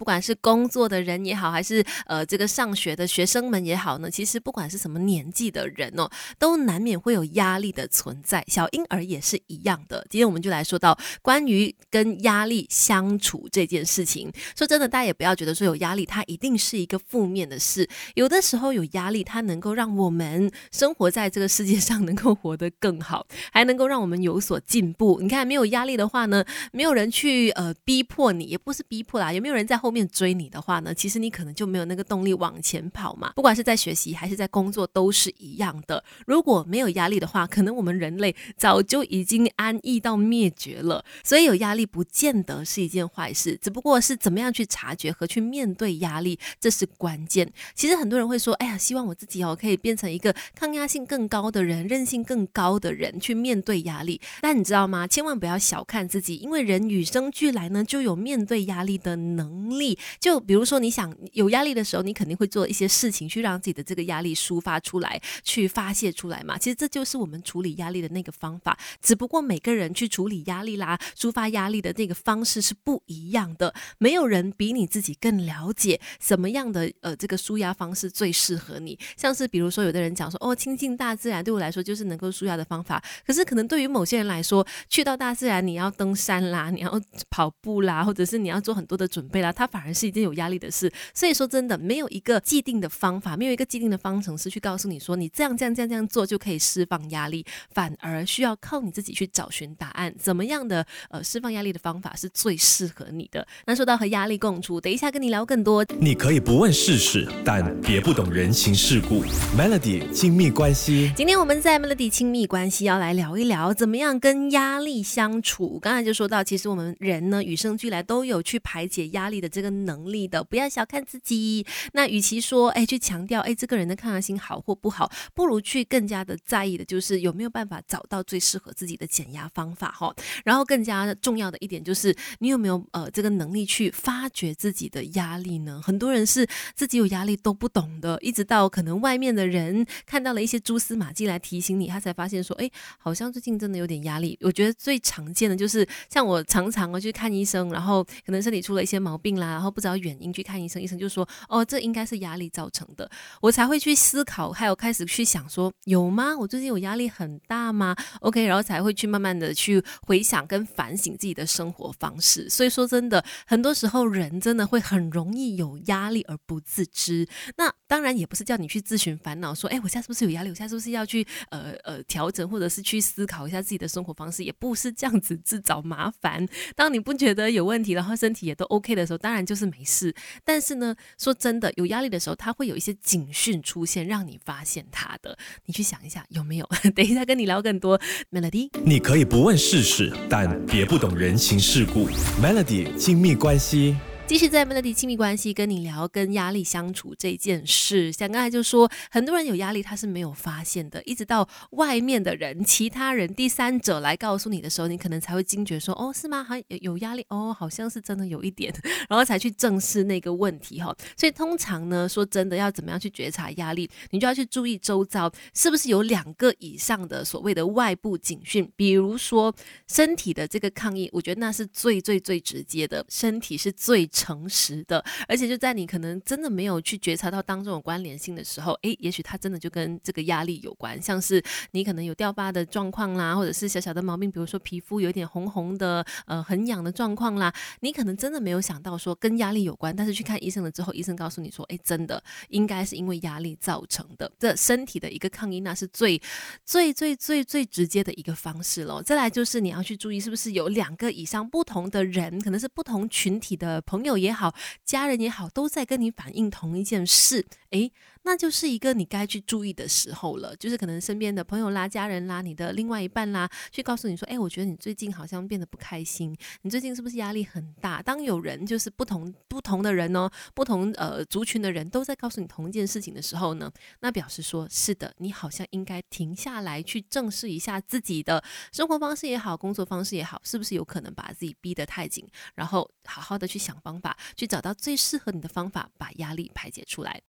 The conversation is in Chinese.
不管是工作的人也好，还是呃这个上学的学生们也好呢，其实不管是什么年纪的人哦，都难免会有压力的存在。小婴儿也是一样的。今天我们就来说到关于跟压力相处这件事情。说真的，大家也不要觉得说有压力，它一定是一个负面的事。有的时候有压力，它能够让我们生活在这个世界上能够活得更好，还能够让我们有所进步。你看，没有压力的话呢，没有人去呃逼迫你，也不是逼迫啦，有没有人在后后面追你的话呢？其实你可能就没有那个动力往前跑嘛。不管是在学习还是在工作，都是一样的。如果没有压力的话，可能我们人类早就已经安逸到灭绝了。所以有压力不见得是一件坏事，只不过是怎么样去察觉和去面对压力，这是关键。其实很多人会说：“哎呀，希望我自己哦可以变成一个抗压性更高的人，韧性更高的人去面对压力。”但你知道吗？千万不要小看自己，因为人与生俱来呢就有面对压力的能力。力就比如说，你想有压力的时候，你肯定会做一些事情去让自己的这个压力抒发出来，去发泄出来嘛。其实这就是我们处理压力的那个方法。只不过每个人去处理压力啦、抒发压力的那个方式是不一样的。没有人比你自己更了解什么样的呃这个舒压方式最适合你。像是比如说，有的人讲说，哦，亲近大自然对我来说就是能够舒压的方法。可是可能对于某些人来说，去到大自然你要登山啦，你要跑步啦，或者是你要做很多的准备啦，它反而是一件有压力的事。所以说真的没有一个既定的方法，没有一个既定的方程式去告诉你说，你这样这样这样这样做就可以释放压力，反而需要靠你自己去找寻答案，怎么样的呃释放压力的方法是最适合你的。那说到和压力共处，等一下跟你聊更多。你可以不问世事，但别不懂人情世故。Melody 亲密关系，今天我们在 Melody 亲密关系要来聊一聊，怎么样跟压力相处。刚才就说到，其实我们人呢与生俱来都有去排解压力的这个能力的，不要小看自己。那与其说哎去强调哎这个人的抗压性好或不好，不如去更加的在意的就是有没有办法找到最适合自己的减压方法哈。然后更加重要的一点就是你有没有呃这个能力去发掘自己的压力呢？很多人是自己有压力都不懂的，一直到可能外面的人看到了一些蛛丝马迹来提醒你，他才发现说哎好像最近真的有点压力。我觉得最常见的就是像我常常我去看医生，然后可能身体出了一些毛病然后不知道原因去看医生，医生就说哦这应该是压力造成的，我才会去思考，还有开始去想说有吗？我最近有压力很大吗？OK，然后才会去慢慢的去回想跟反省自己的生活方式。所以说真的，很多时候人真的会很容易有压力而不自知。那当然也不是叫你去自寻烦恼，说哎我现在是不是有压力？我现在是不是要去呃呃调整，或者是去思考一下自己的生活方式？也不是这样子自找麻烦。当你不觉得有问题，然后身体也都 OK 的时候，当当然就是没事。但是呢，说真的，有压力的时候，他会有一些警讯出现，让你发现他的。你去想一下有没有？等一下跟你聊更多。Melody，你可以不问世事，但别不懂人情世故。Melody 亲密关系。继续在 Melody 亲密关系跟你聊跟压力相处这件事，像刚才就说，很多人有压力他是没有发现的，一直到外面的人、其他人、第三者来告诉你的时候，你可能才会惊觉说，哦，是吗？还有有压力哦，好像是真的有一点，然后才去正视那个问题哈。所以通常呢，说真的，要怎么样去觉察压力，你就要去注意周遭是不是有两个以上的所谓的外部警讯，比如说身体的这个抗议，我觉得那是最最最直接的，身体是最。诚实的，而且就在你可能真的没有去觉察到当中有关联性的时候，诶，也许它真的就跟这个压力有关，像是你可能有掉发的状况啦，或者是小小的毛病，比如说皮肤有点红红的，呃，很痒的状况啦，你可能真的没有想到说跟压力有关，但是去看医生了之后，医生告诉你说，诶，真的应该是因为压力造成的，这身体的一个抗议，那是最最最最最直接的一个方式喽。再来就是你要去注意，是不是有两个以上不同的人，可能是不同群体的朋友。也好，家人也好，都在跟你反映同一件事，诶，那就是一个你该去注意的时候了。就是可能身边的朋友啦、家人啦、你的另外一半啦，去告诉你说，诶，我觉得你最近好像变得不开心，你最近是不是压力很大？当有人就是不同不同的人哦，不同呃族群的人都在告诉你同一件事情的时候呢，那表示说是的，你好像应该停下来去正视一下自己的生活方式也好，工作方式也好，是不是有可能把自己逼得太紧，然后好好的去想方。法去找到最适合你的方法，把压力排解出来。